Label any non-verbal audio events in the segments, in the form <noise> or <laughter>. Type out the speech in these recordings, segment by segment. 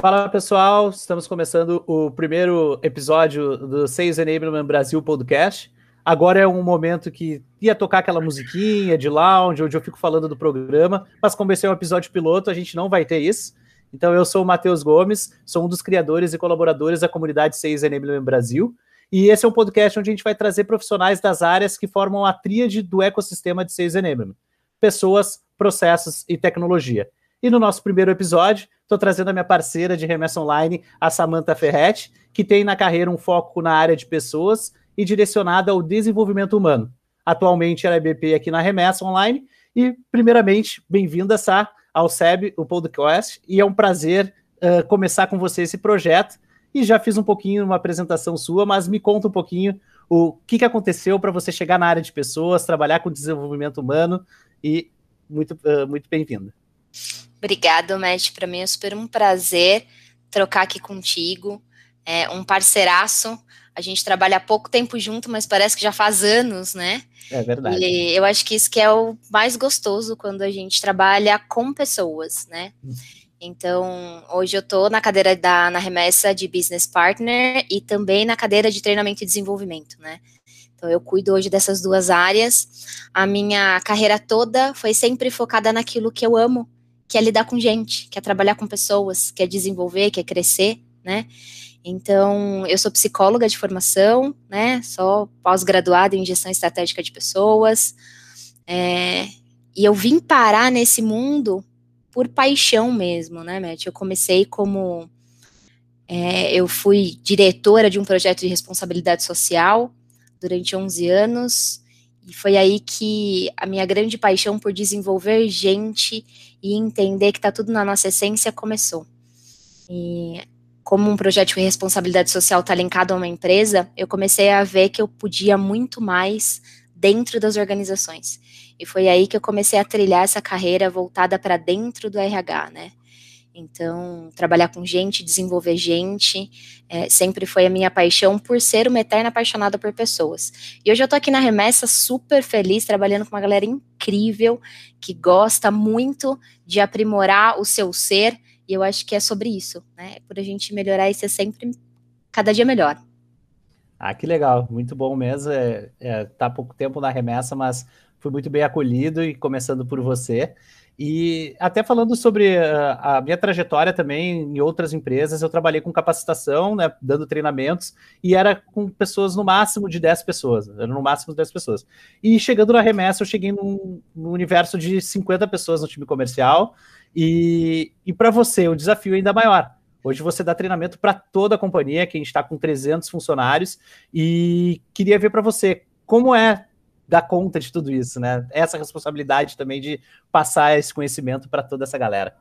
Fala pessoal, estamos começando o primeiro episódio do Sales Enablement Brasil Podcast. Agora é um momento que ia tocar aquela musiquinha de lounge, onde eu fico falando do programa, mas como esse é um episódio piloto, a gente não vai ter isso. Então eu sou o Matheus Gomes, sou um dos criadores e colaboradores da comunidade Sales Enablement Brasil. E esse é um podcast onde a gente vai trazer profissionais das áreas que formam a tríade do ecossistema de Sales Enablement: pessoas, processos e tecnologia. E no nosso primeiro episódio, estou trazendo a minha parceira de remessa online, a Samantha Ferretti, que tem na carreira um foco na área de pessoas e direcionada ao desenvolvimento humano. Atualmente ela é BP aqui na Remessa Online. E, primeiramente, bem-vinda, Sá, ao SEB, o podcast. E é um prazer uh, começar com você esse projeto. E já fiz um pouquinho uma apresentação sua, mas me conta um pouquinho o que, que aconteceu para você chegar na área de pessoas, trabalhar com desenvolvimento humano. E muito, uh, muito bem-vinda. Obrigada, Matt. Para mim é super um prazer trocar aqui contigo. É um parceiraço a gente trabalha há pouco tempo junto, mas parece que já faz anos, né? É verdade. E eu acho que isso que é o mais gostoso quando a gente trabalha com pessoas, né? Hum. Então, hoje eu estou na cadeira da na remessa de Business Partner e também na cadeira de treinamento e desenvolvimento, né? Então, eu cuido hoje dessas duas áreas. A minha carreira toda foi sempre focada naquilo que eu amo, que é lidar com gente, que é trabalhar com pessoas, que é desenvolver, que é crescer, né? Então, eu sou psicóloga de formação, né? Sou pós-graduada em gestão estratégica de pessoas. É, e eu vim parar nesse mundo por paixão mesmo, né, Matt? Eu comecei como. É, eu fui diretora de um projeto de responsabilidade social durante 11 anos. E foi aí que a minha grande paixão por desenvolver gente e entender que está tudo na nossa essência começou. E como um projeto de responsabilidade social está linkado a uma empresa, eu comecei a ver que eu podia muito mais dentro das organizações. E foi aí que eu comecei a trilhar essa carreira voltada para dentro do RH, né? Então, trabalhar com gente, desenvolver gente, é, sempre foi a minha paixão por ser uma eterna apaixonada por pessoas. E hoje eu tô aqui na Remessa super feliz, trabalhando com uma galera incrível, que gosta muito de aprimorar o seu ser e eu acho que é sobre isso, né? É por a gente melhorar e ser sempre cada dia melhor. Ah, que legal, muito bom mesmo. É, é, tá pouco tempo na remessa, mas fui muito bem acolhido e começando por você. E até falando sobre a, ah, a minha trajetória também em outras empresas, eu trabalhei com capacitação, né, dando treinamentos, e era com pessoas no máximo de 10 pessoas, era no máximo de 10 pessoas. E chegando na remessa, eu cheguei num, num universo de 50 pessoas no time comercial, e, e para você, o desafio é ainda maior. Hoje você dá treinamento para toda a companhia, que a gente está com 300 funcionários, e queria ver para você como é dar conta de tudo isso, né? Essa responsabilidade também de passar esse conhecimento para toda essa galera.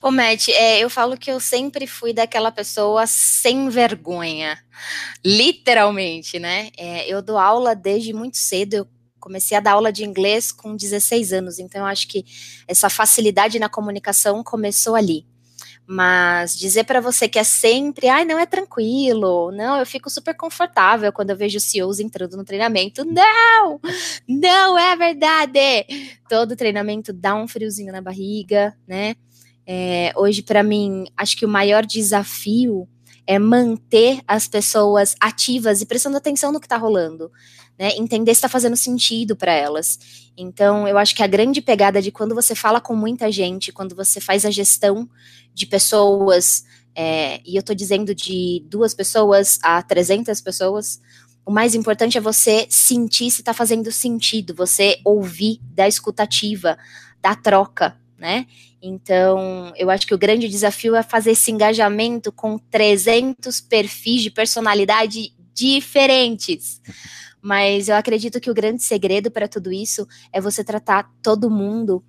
Ô, Matt, é, eu falo que eu sempre fui daquela pessoa sem vergonha, literalmente, né? É, eu dou aula desde muito cedo, eu comecei a dar aula de inglês com 16 anos, então eu acho que essa facilidade na comunicação começou ali. Mas dizer para você que é sempre, ai, não é tranquilo, não, eu fico super confortável quando eu vejo CEOs entrando no treinamento. Não! Não é verdade! Todo treinamento dá um friozinho na barriga, né? É, hoje, para mim, acho que o maior desafio é manter as pessoas ativas e prestando atenção no que está rolando né, entender se está fazendo sentido para elas. Então, eu acho que a grande pegada de quando você fala com muita gente, quando você faz a gestão de pessoas, é, e eu estou dizendo de duas pessoas a 300 pessoas, o mais importante é você sentir se está fazendo sentido, você ouvir da escutativa, da troca, né? Então, eu acho que o grande desafio é fazer esse engajamento com 300 perfis de personalidade diferentes. Mas eu acredito que o grande segredo para tudo isso é você tratar todo mundo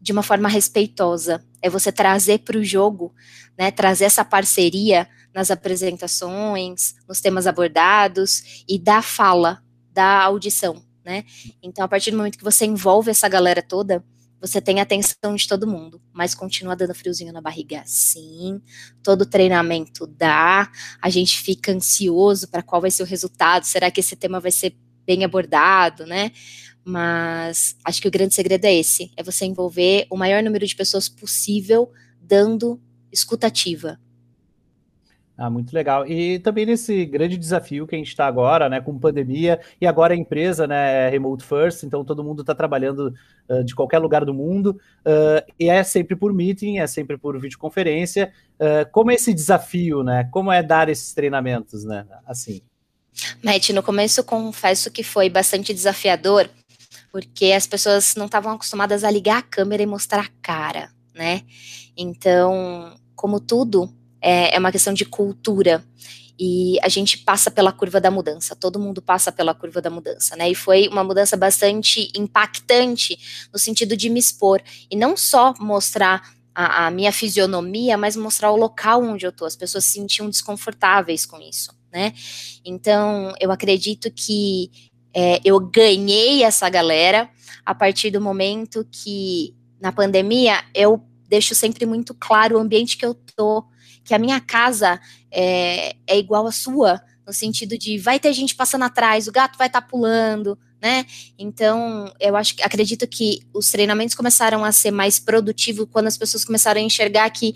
de uma forma respeitosa, é você trazer para o jogo, né, trazer essa parceria nas apresentações, nos temas abordados e da fala, da audição, né? Então, a partir do momento que você envolve essa galera toda, você tem a atenção de todo mundo, mas continua dando friozinho na barriga, sim. Todo treinamento dá, a gente fica ansioso para qual vai ser o resultado, será que esse tema vai ser bem abordado, né? Mas acho que o grande segredo é esse: é você envolver o maior número de pessoas possível, dando escutativa. Ah, muito legal. E também nesse grande desafio que a gente está agora, né, com pandemia, e agora a empresa, né, é remote first, então todo mundo está trabalhando uh, de qualquer lugar do mundo, uh, e é sempre por meeting, é sempre por videoconferência. Uh, como é esse desafio, né? Como é dar esses treinamentos, né? Assim. Matt, no começo confesso que foi bastante desafiador, porque as pessoas não estavam acostumadas a ligar a câmera e mostrar a cara, né? Então, como tudo, é, é uma questão de cultura e a gente passa pela curva da mudança, todo mundo passa pela curva da mudança, né? E foi uma mudança bastante impactante no sentido de me expor e não só mostrar a, a minha fisionomia, mas mostrar o local onde eu tô. As pessoas se sentiam desconfortáveis com isso, né? Então, eu acredito que é, eu ganhei essa galera a partir do momento que na pandemia eu deixo sempre muito claro o ambiente que eu tô que a minha casa é, é igual à sua, no sentido de vai ter gente passando atrás, o gato vai estar tá pulando, né? Então, eu acho acredito que os treinamentos começaram a ser mais produtivos quando as pessoas começaram a enxergar que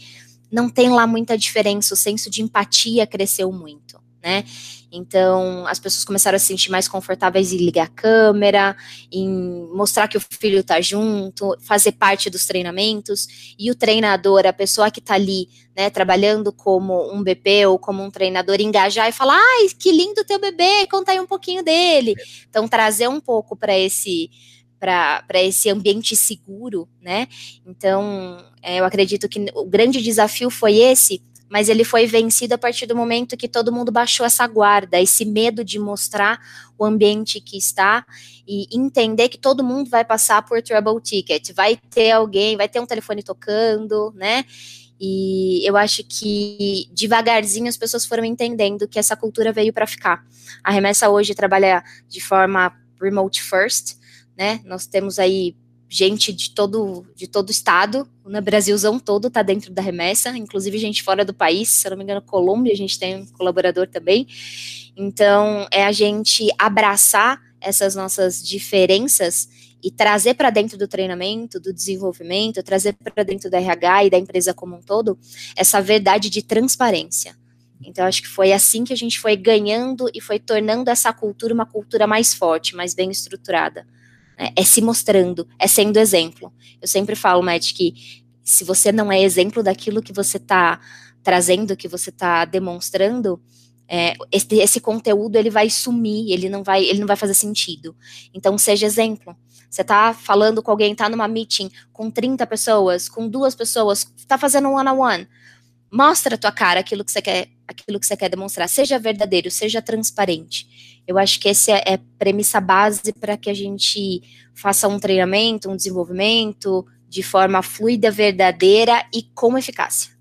não tem lá muita diferença, o senso de empatia cresceu muito, né? Então, as pessoas começaram a se sentir mais confortáveis em ligar a câmera, em mostrar que o filho está junto, fazer parte dos treinamentos. E o treinador, a pessoa que está ali, né, trabalhando como um BP ou como um treinador, engajar e falar: ai, que lindo teu bebê, conta aí um pouquinho dele. Então, trazer um pouco para esse para esse ambiente seguro, né? Então, é, eu acredito que o grande desafio foi esse, mas ele foi vencido a partir do momento que todo mundo baixou essa guarda, esse medo de mostrar o ambiente que está e entender que todo mundo vai passar por trouble ticket, vai ter alguém, vai ter um telefone tocando, né? E eu acho que devagarzinho as pessoas foram entendendo que essa cultura veio para ficar. A remessa hoje trabalha de forma remote first, né? Nós temos aí gente de todo de todo estado, né, Brasilzão todo está dentro da remessa, inclusive gente fora do país, se eu não me engano, Colômbia, a gente tem um colaborador também. Então, é a gente abraçar essas nossas diferenças e trazer para dentro do treinamento, do desenvolvimento, trazer para dentro da RH e da empresa como um todo essa verdade de transparência. Então, acho que foi assim que a gente foi ganhando e foi tornando essa cultura uma cultura mais forte, mais bem estruturada né? É se mostrando, é sendo exemplo. Eu sempre falo, Matt, que se você não é exemplo daquilo que você está trazendo, que você está demonstrando, é, esse, esse, conteúdo ele vai sumir, ele não vai, ele não vai fazer sentido. Então seja exemplo. Você está falando com alguém, está numa meeting com 30 pessoas, com duas pessoas, está fazendo um one on one. Mostra a tua cara aquilo que você quer, aquilo que você quer demonstrar. Seja verdadeiro, seja transparente. Eu acho que essa é, é premissa base para que a gente faça um treinamento, um desenvolvimento de forma fluida, verdadeira e com eficácia.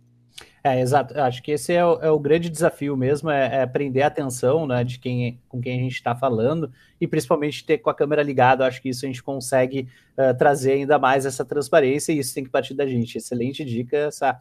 É, exato. Acho que esse é o, é o grande desafio mesmo, é, é, prender a atenção né, de quem, com quem a gente está falando e principalmente ter com a câmera ligada. Acho que isso a gente consegue uh, trazer ainda mais essa transparência e isso tem que partir da gente. Excelente dica, essa.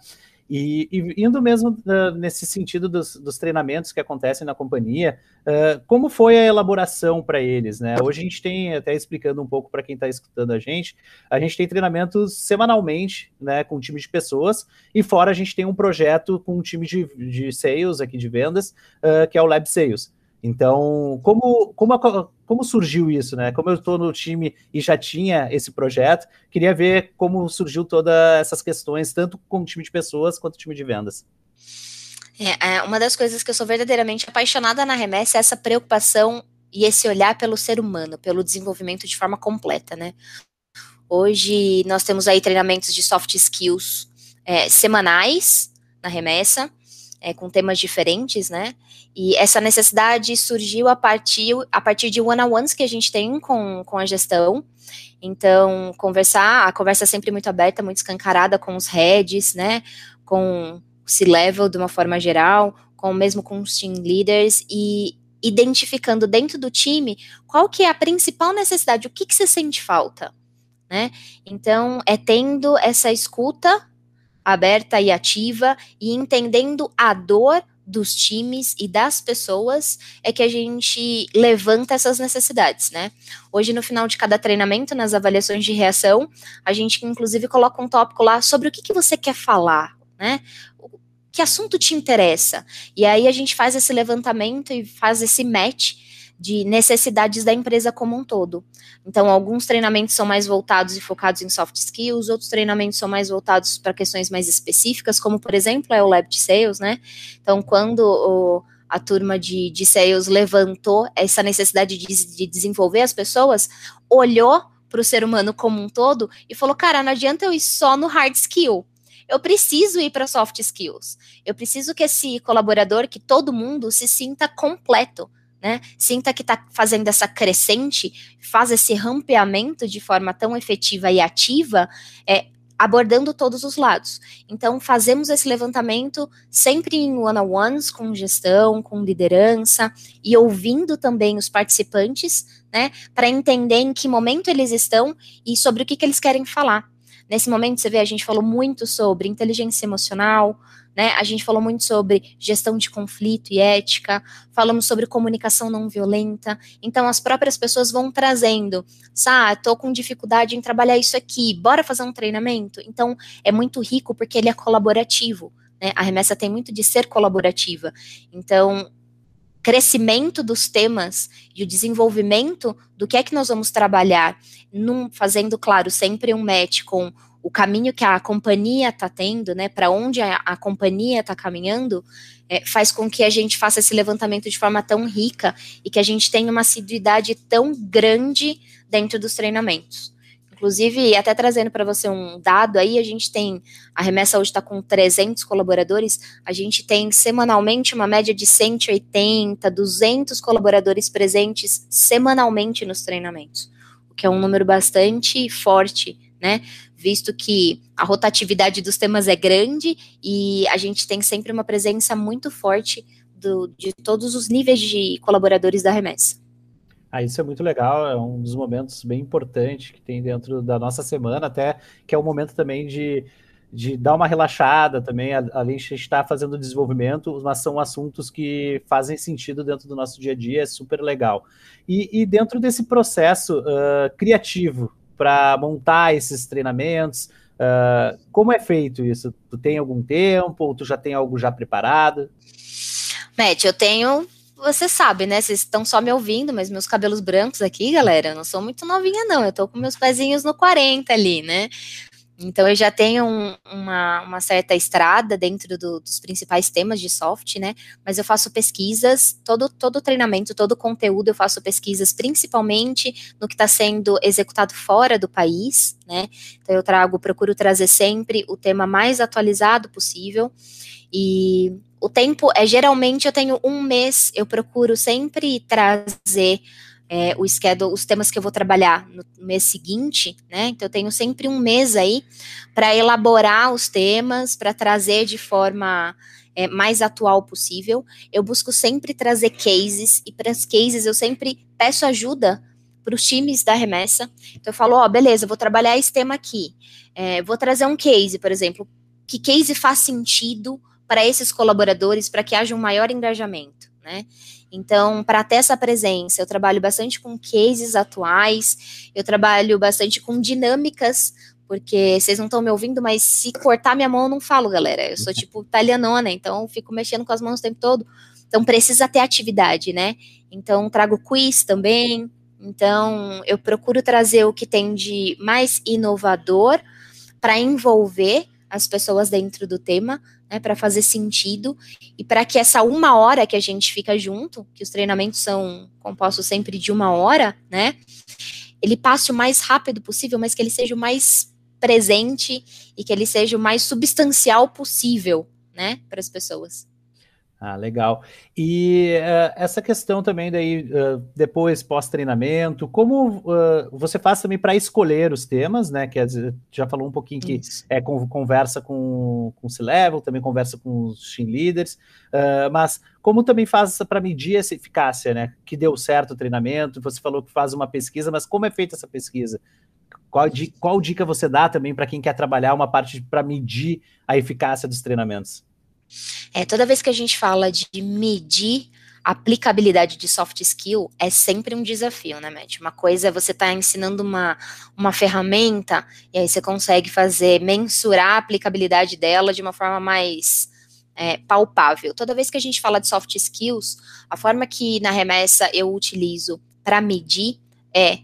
E, e indo mesmo uh, nesse sentido dos, dos, treinamentos que acontecem na companhia, uh, como foi a elaboração para eles? Né? Hoje a gente tem, até explicando um pouco para quem está escutando a gente, a gente tem treinamentos semanalmente né, com um time de pessoas, e fora a gente tem um projeto com um time de, de sales aqui de vendas, uh, que é o Lab Sales. Então, como, como, como surgiu isso, né? Como eu estou no time e já tinha esse projeto, queria ver como surgiu todas essas questões, tanto com o time de pessoas quanto o time de vendas. É, é, uma das coisas que eu sou verdadeiramente apaixonada na remessa é essa preocupação e esse olhar pelo ser humano, pelo desenvolvimento de forma completa, né? Hoje nós temos aí treinamentos de soft skills é, semanais na remessa, é, com temas diferentes, né? E essa necessidade surgiu a partir, a partir de one-on-ones que a gente tem com, com a gestão. Então, conversar, a conversa é sempre muito aberta, muito escancarada com os heads, né? Com o C-level de uma forma geral, com mesmo com os team leaders e identificando dentro do time qual que é a principal necessidade, o que, que você sente falta, né? Então, é tendo essa escuta aberta e ativa e entendendo a dor dos times e das pessoas é que a gente levanta essas necessidades, né? Hoje, no final de cada treinamento, nas avaliações de reação, a gente inclusive coloca um tópico lá sobre o que, que você quer falar, né? que assunto te interessa? E aí a gente faz esse levantamento e faz esse match de necessidades da empresa como um todo. Então, alguns treinamentos são mais voltados e focados em soft skills, outros treinamentos são mais voltados para questões mais específicas, como, por exemplo, é o Lab de Sales, né? Então, quando o, a turma de, de Sales levantou essa necessidade de, de desenvolver as pessoas, olhou para o ser humano como um todo e falou: cara, não adianta eu ir só no hard skill. Eu preciso ir para soft skills. Eu preciso que esse colaborador, que todo mundo se sinta completo, né? Sinta que está fazendo essa crescente, faz esse rampeamento de forma tão efetiva e ativa, é, abordando todos os lados. Então, fazemos esse levantamento sempre em one-on-ones, com gestão, com liderança, e ouvindo também os participantes, né, para entender em que momento eles estão e sobre o que, que eles querem falar. Nesse momento, você vê, a gente falou muito sobre inteligência emocional, né? A gente falou muito sobre gestão de conflito e ética, falamos sobre comunicação não violenta. Então, as próprias pessoas vão trazendo, sabe, tô com dificuldade em trabalhar isso aqui, bora fazer um treinamento? Então, é muito rico porque ele é colaborativo. Né? A remessa tem muito de ser colaborativa. Então, crescimento dos temas e o desenvolvimento do que é que nós vamos trabalhar, num, fazendo, claro, sempre um match com o caminho que a companhia está tendo, né, para onde a, a companhia está caminhando, é, faz com que a gente faça esse levantamento de forma tão rica e que a gente tenha uma assiduidade tão grande dentro dos treinamentos. Inclusive, até trazendo para você um dado aí, a gente tem, a remessa hoje está com 300 colaboradores, a gente tem semanalmente uma média de 180, 200 colaboradores presentes semanalmente nos treinamentos, o que é um número bastante forte, né? Visto que a rotatividade dos temas é grande e a gente tem sempre uma presença muito forte do, de todos os níveis de colaboradores da remessa. Ah, isso é muito legal, é um dos momentos bem importantes que tem dentro da nossa semana, até que é um momento também de, de dar uma relaxada também, além de estar fazendo desenvolvimento, mas são assuntos que fazem sentido dentro do nosso dia a dia, é super legal. E, e dentro desse processo uh, criativo para montar esses treinamentos, uh, como é feito isso? Tu tem algum tempo ou tu já tem algo já preparado? Matt, eu tenho você sabe, né? Vocês estão só me ouvindo, mas meus cabelos brancos aqui, galera, não sou muito novinha, não. Eu tô com meus pezinhos no 40 ali, né? Então eu já tenho um, uma, uma, certa estrada dentro do, dos principais temas de soft, né? Mas eu faço pesquisas, todo, todo treinamento, todo conteúdo, eu faço pesquisas principalmente no que está sendo executado fora do país, né? Então eu trago, procuro trazer sempre o tema mais atualizado possível. E o tempo é geralmente eu tenho um mês, eu procuro sempre trazer é, o schedule, os temas que eu vou trabalhar no mês seguinte, né? Então eu tenho sempre um mês aí para elaborar os temas, para trazer de forma é, mais atual possível. Eu busco sempre trazer cases, e para as cases eu sempre peço ajuda para os times da remessa. Então eu falo, ó, oh, beleza, vou trabalhar esse tema aqui. É, vou trazer um case, por exemplo. Que case faz sentido para esses colaboradores para que haja um maior engajamento, né? Então, para ter essa presença, eu trabalho bastante com cases atuais, eu trabalho bastante com dinâmicas, porque vocês não estão me ouvindo, mas se cortar minha mão, eu não falo, galera. Eu sou tipo italianona, então eu fico mexendo com as mãos o tempo todo. Então, precisa ter atividade, né? Então, trago quiz também. Então, eu procuro trazer o que tem de mais inovador para envolver as pessoas dentro do tema, né, para fazer sentido e para que essa uma hora que a gente fica junto, que os treinamentos são compostos sempre de uma hora, né, ele passe o mais rápido possível, mas que ele seja o mais presente e que ele seja o mais substancial possível, né, para as pessoas. Ah, legal. E uh, essa questão também daí, uh, depois, pós-treinamento, como uh, você faz também para escolher os temas, né? Que já falou um pouquinho que é conversa com, com o C-Level, também conversa com os team leaders, mas como também faz para medir essa eficácia, né? Que deu certo o treinamento, você falou que faz uma pesquisa, mas como é feita essa pesquisa? Qual, qual dica você dá também para quem quer trabalhar uma parte para medir a eficácia dos treinamentos? É, toda vez que a gente fala de medir aplicabilidade de soft skill, é sempre um desafio, né, Matt? Uma coisa é você estar tá ensinando uma, uma ferramenta, e aí você consegue fazer, mensurar a aplicabilidade dela de uma forma mais é, palpável. Toda vez que a gente fala de soft skills, a forma que na remessa eu utilizo para medir é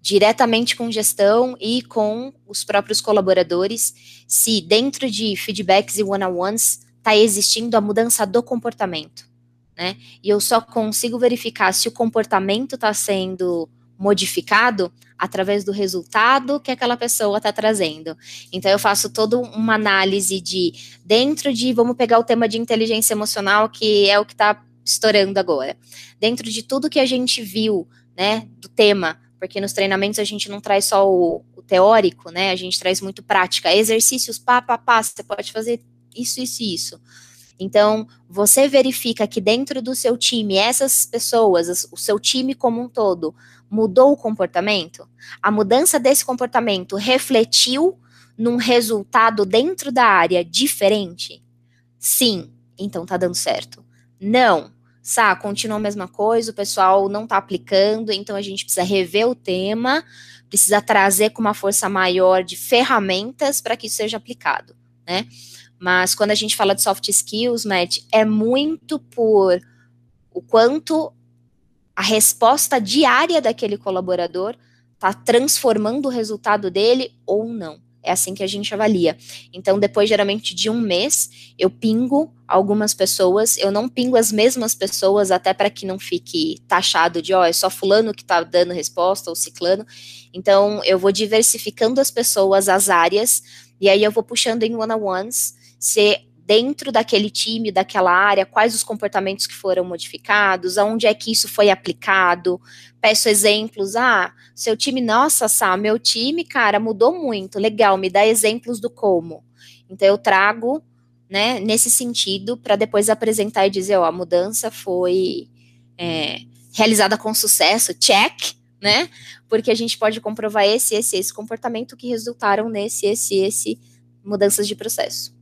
diretamente com gestão e com os próprios colaboradores, se dentro de feedbacks e one-on-ones está existindo a mudança do comportamento, né? E eu só consigo verificar se o comportamento está sendo modificado através do resultado que aquela pessoa está trazendo. Então eu faço toda uma análise de dentro de, vamos pegar o tema de inteligência emocional, que é o que está estourando agora. Dentro de tudo que a gente viu, né, do tema, porque nos treinamentos a gente não traz só o, o teórico, né? A gente traz muito prática, exercícios, pá, pá, pá, você pode fazer isso, isso e isso. Então, você verifica que dentro do seu time, essas pessoas, o seu time como um todo, mudou o comportamento? A mudança desse comportamento refletiu num resultado dentro da área diferente? Sim, então tá dando certo. Não, Sá, continua a mesma coisa, o pessoal não está aplicando, então a gente precisa rever o tema, precisa trazer com uma força maior de ferramentas para que isso seja aplicado, né? Mas quando a gente fala de soft skills, Matt, é muito por o quanto a resposta diária daquele colaborador está transformando o resultado dele ou não. É assim que a gente avalia. Então, depois, geralmente, de um mês, eu pingo algumas pessoas, eu não pingo as mesmas pessoas, até para que não fique taxado de, ó, oh, é só fulano que está dando resposta, ou ciclano. Então, eu vou diversificando as pessoas, as áreas, e aí eu vou puxando em one-on-ones, se dentro daquele time, daquela área, quais os comportamentos que foram modificados, aonde é que isso foi aplicado. Peço exemplos, ah, seu time, nossa, Sá, meu time, cara, mudou muito, legal, me dá exemplos do como. Então eu trago, né, nesse sentido, para depois apresentar e dizer, ó, a mudança foi é, realizada com sucesso, check, né, porque a gente pode comprovar esse, esse, esse comportamento que resultaram nesse, esse, esse mudanças de processo.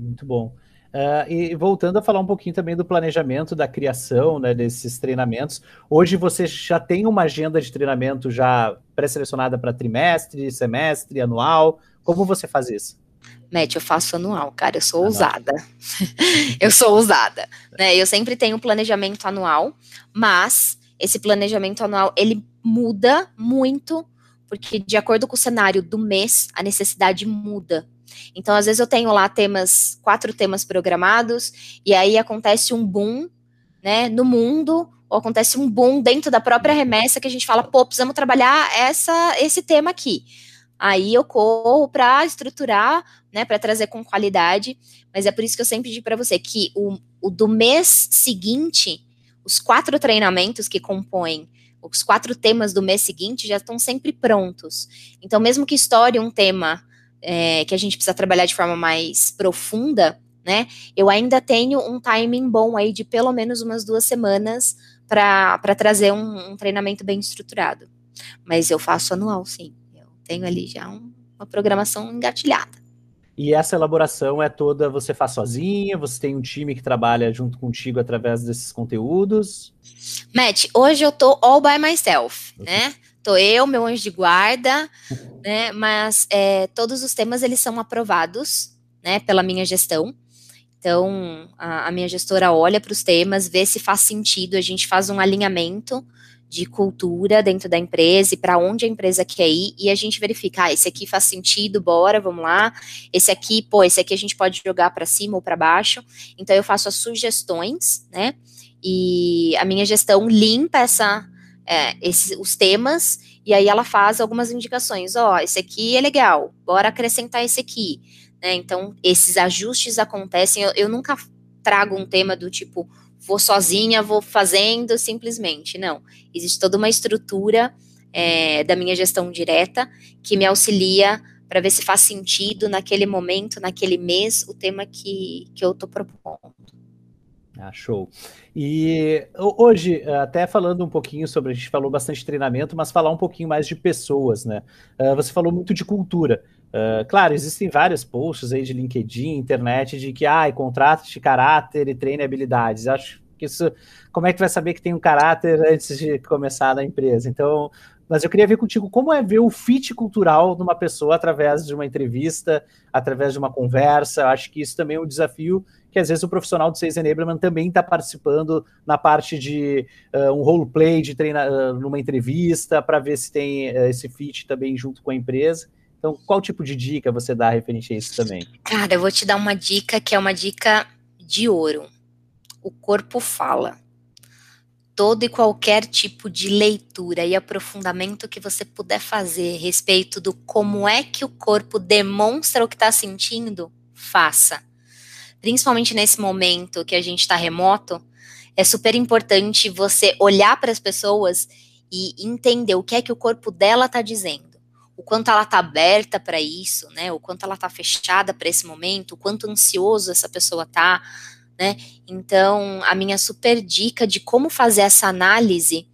Muito bom. Uh, e voltando a falar um pouquinho também do planejamento, da criação né, desses treinamentos. Hoje você já tem uma agenda de treinamento já pré-selecionada para trimestre, semestre, anual. Como você faz isso? Matt, eu faço anual, cara, eu sou ousada. <laughs> eu sou ousada. Né? Eu sempre tenho um planejamento anual, mas esse planejamento anual ele muda muito, porque de acordo com o cenário do mês, a necessidade muda. Então, às vezes eu tenho lá temas, quatro temas programados, e aí acontece um boom, né, no mundo, ou acontece um boom dentro da própria remessa que a gente fala, pô, precisamos trabalhar essa, esse tema aqui. Aí eu corro para estruturar, né, para trazer com qualidade, mas é por isso que eu sempre digo para você que o, o do mês seguinte, os quatro treinamentos que compõem os quatro temas do mês seguinte já estão sempre prontos. Então, mesmo que estoure um tema é, que a gente precisa trabalhar de forma mais profunda, né? Eu ainda tenho um timing bom aí de pelo menos umas duas semanas para trazer um, um, treinamento bem estruturado. Mas eu faço anual, sim. Eu tenho ali já um, uma programação engatilhada. E essa elaboração é toda você faz sozinha? Você tem um time que trabalha junto contigo através desses conteúdos? Matt, hoje eu tô all by myself, né? Tô eu, meu anjo de guarda, né? Mas é, todos os temas eles são aprovados, né? Pela minha gestão. Então a, a minha gestora olha para os temas, vê se faz sentido. A gente faz um alinhamento de cultura dentro da empresa e para onde a empresa quer ir e a gente verifica, ah, esse aqui faz sentido, bora, vamos lá. Esse aqui, pô, esse aqui a gente pode jogar para cima ou para baixo. Então eu faço as sugestões, né? E a minha gestão limpa essa é, esse, os temas, e aí ela faz algumas indicações, ó, oh, esse aqui é legal, bora acrescentar esse aqui, né, então esses ajustes acontecem, eu, eu nunca trago um tema do tipo, vou sozinha, vou fazendo simplesmente, não, existe toda uma estrutura é, da minha gestão direta que me auxilia para ver se faz sentido naquele momento, naquele mês, o tema que, que eu estou propondo. Ah, show. E hoje, até falando um pouquinho sobre, a gente falou bastante treinamento, mas falar um pouquinho mais de pessoas, né? Uh, você falou muito de cultura. Uh, claro, existem vários posts aí de LinkedIn, internet, de que, ah, contrato de caráter e treine habilidades. Acho que isso, como é que vai saber que tem um caráter antes de começar na empresa? Então, mas eu queria ver contigo como é ver o fit cultural numa pessoa através de uma entrevista, através de uma conversa. Acho que isso também é um desafio que às vezes o profissional do Sales Enablement também está participando na parte de uh, um roleplay de treinar uh, numa entrevista para ver se tem uh, esse fit também junto com a empresa. Então, qual tipo de dica você dá referente a isso também? Cara, eu vou te dar uma dica que é uma dica de ouro. O corpo fala. Todo e qualquer tipo de leitura e aprofundamento que você puder fazer a respeito do como é que o corpo demonstra o que está sentindo, faça. Principalmente nesse momento que a gente está remoto, é super importante você olhar para as pessoas e entender o que é que o corpo dela está dizendo o quanto ela está aberta para isso, né? O quanto ela está fechada para esse momento, o quanto ansioso essa pessoa tá, né? Então, a minha super dica de como fazer essa análise,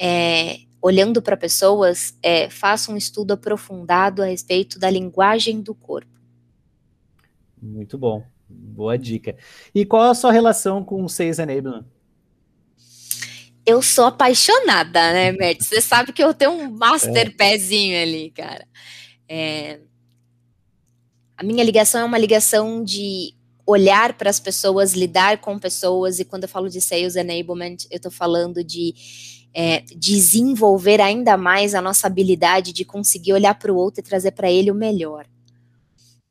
é, olhando para pessoas, é faça um estudo aprofundado a respeito da linguagem do corpo. Muito bom, boa dica. E qual a sua relação com o Sales Enablement? eu sou apaixonada, né, Mert? Você sabe que eu tenho um master é. pezinho ali, cara. É... A minha ligação é uma ligação de olhar para as pessoas, lidar com pessoas, e quando eu falo de sales enablement, eu estou falando de é, desenvolver ainda mais a nossa habilidade de conseguir olhar para o outro e trazer para ele o melhor.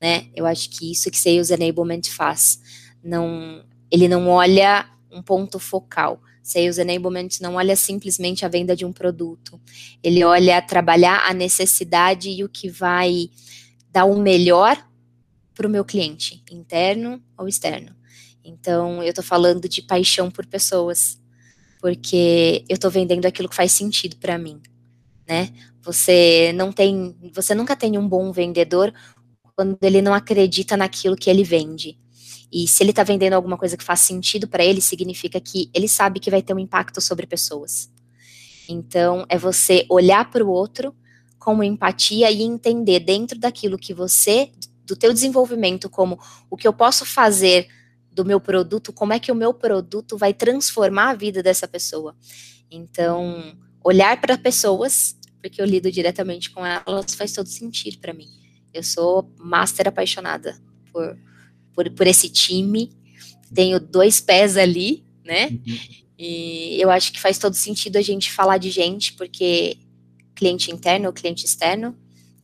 Né? Eu acho que isso que sales enablement faz. Não, ele não olha um ponto focal Sales Enablement não olha simplesmente a venda de um produto, ele olha trabalhar a necessidade e o que vai dar o melhor para o meu cliente, interno ou externo. Então, eu estou falando de paixão por pessoas, porque eu estou vendendo aquilo que faz sentido para mim, né? Você não tem, você nunca tem um bom vendedor quando ele não acredita naquilo que ele vende. E se ele está vendendo alguma coisa que faz sentido para ele, significa que ele sabe que vai ter um impacto sobre pessoas. Então, é você olhar para o outro com empatia e entender dentro daquilo que você, do teu desenvolvimento, como o que eu posso fazer do meu produto, como é que o meu produto vai transformar a vida dessa pessoa. Então, olhar para pessoas, porque eu lido diretamente com elas, faz todo sentido para mim. Eu sou master apaixonada por por, por esse time. Tenho dois pés ali, né? Uhum. E eu acho que faz todo sentido a gente falar de gente, porque cliente interno ou cliente externo,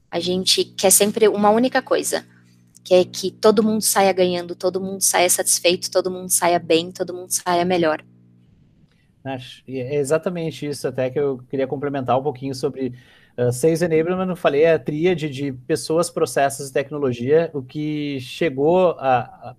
a gente quer sempre uma única coisa, que é que todo mundo saia ganhando, todo mundo saia satisfeito, todo mundo saia bem, todo mundo saia melhor. É exatamente isso, até que eu queria complementar um pouquinho sobre Uh, Sales Enablement, eu falei, é a tríade de pessoas, processos e tecnologia. O que chegou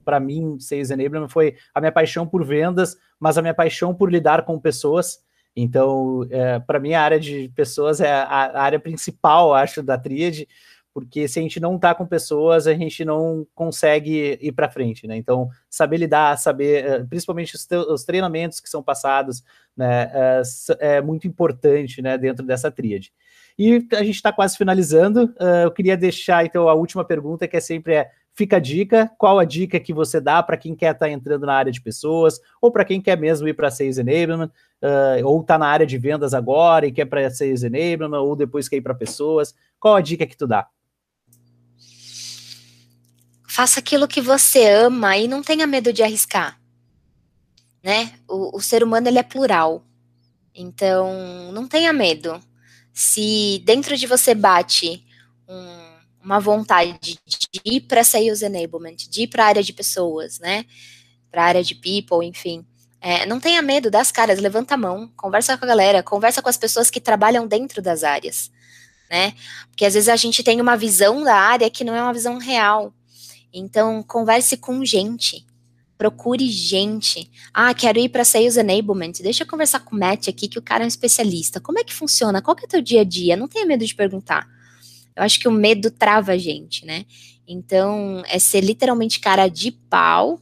para mim, Sales Enablement, foi a minha paixão por vendas, mas a minha paixão por lidar com pessoas. Então, é, para mim, a área de pessoas é a, área principal, acho, da tríade, porque se a gente não está com pessoas, a gente não consegue ir para frente, né? Então, saber lidar, saber, eh, principalmente os, os treinamentos que são passados, né, é, é muito importante, né, dentro dessa tríade. E a gente está quase finalizando. Uh, eu queria deixar, então, a última pergunta, que é sempre é, fica a dica, qual a dica que você dá para quem quer estar tá entrando na área de pessoas, ou para quem quer mesmo ir para Sales Enablement, uh, ou está na área de vendas agora e quer para Sales Enablement, ou depois quer ir para pessoas. Qual a dica que tu dá? Faça aquilo que você ama e não tenha medo de arriscar. Né? O, o ser humano ele é plural. Então, não tenha medo se dentro de você bate um, uma vontade de ir para sales enablement, de ir para a área de pessoas, né? Para a área de people, enfim. É, não tenha medo das caras, levanta a mão, conversa com a galera, conversa com as pessoas que trabalham dentro das áreas, né? Porque às vezes a gente tem uma visão da área que não é uma visão real. Então, converse com gente, procure gente. Ah, quero ir para Sales Enablement. Deixa eu conversar com o Matt aqui, que o cara é um especialista. Como é que funciona? Qual que é o teu dia a dia? Não tenha medo de perguntar. Eu acho que o medo trava a gente, né? Então, é ser literalmente cara de pau,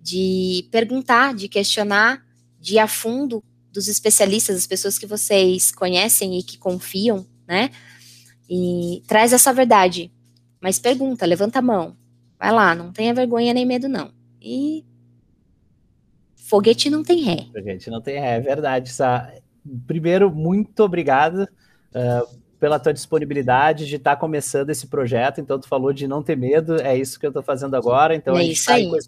de perguntar, de questionar, de ir a fundo dos especialistas, as pessoas que vocês conhecem e que confiam, né? E traz essa verdade. Mas pergunta, levanta a mão. Vai lá, não tenha vergonha nem medo, não. E foguete não tem ré. Foguete não tem ré, é verdade. Primeiro, muito obrigado. uh, pela tua disponibilidade de estar tá começando esse projeto. Então, tu falou de não ter medo, é isso que eu estou fazendo agora. Então, é isso aí. Tá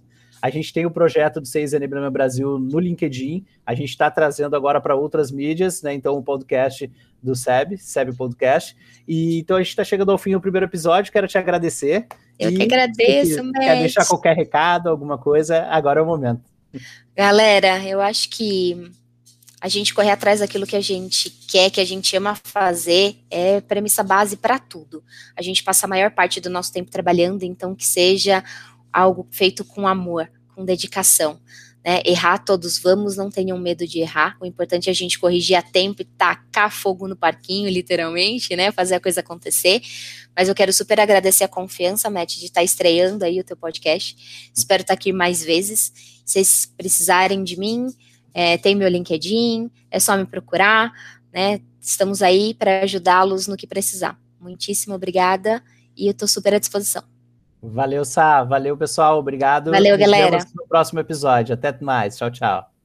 a gente tem o projeto do 6 Enablement Brasil no LinkedIn, a gente está trazendo agora para outras mídias, né? Então, o podcast do SEB, SEB Podcast. E então a gente está chegando ao fim do primeiro episódio. Quero te agradecer. Eu e, que agradeço, Matt. Quer deixar qualquer recado, alguma coisa? Agora é o momento. Galera, eu acho que a gente correr atrás daquilo que a gente quer, que a gente ama fazer, é premissa base para tudo. A gente passa a maior parte do nosso tempo trabalhando, então que seja algo feito com amor, com dedicação. Né? Errar todos vamos, não tenham medo de errar. O importante é a gente corrigir a tempo e tacar fogo no parquinho, literalmente, né? Fazer a coisa acontecer. Mas eu quero super agradecer a confiança, Matt, de estar tá estreando aí o teu podcast. Espero estar tá aqui mais vezes. Se vocês precisarem de mim, é, tem meu LinkedIn, é só me procurar, né? Estamos aí para ajudá-los no que precisar. Muitíssimo obrigada e eu estou super à disposição. Valeu, Sá. Valeu, pessoal. Obrigado. Valeu, galera. no próximo episódio. Até mais. Tchau, tchau.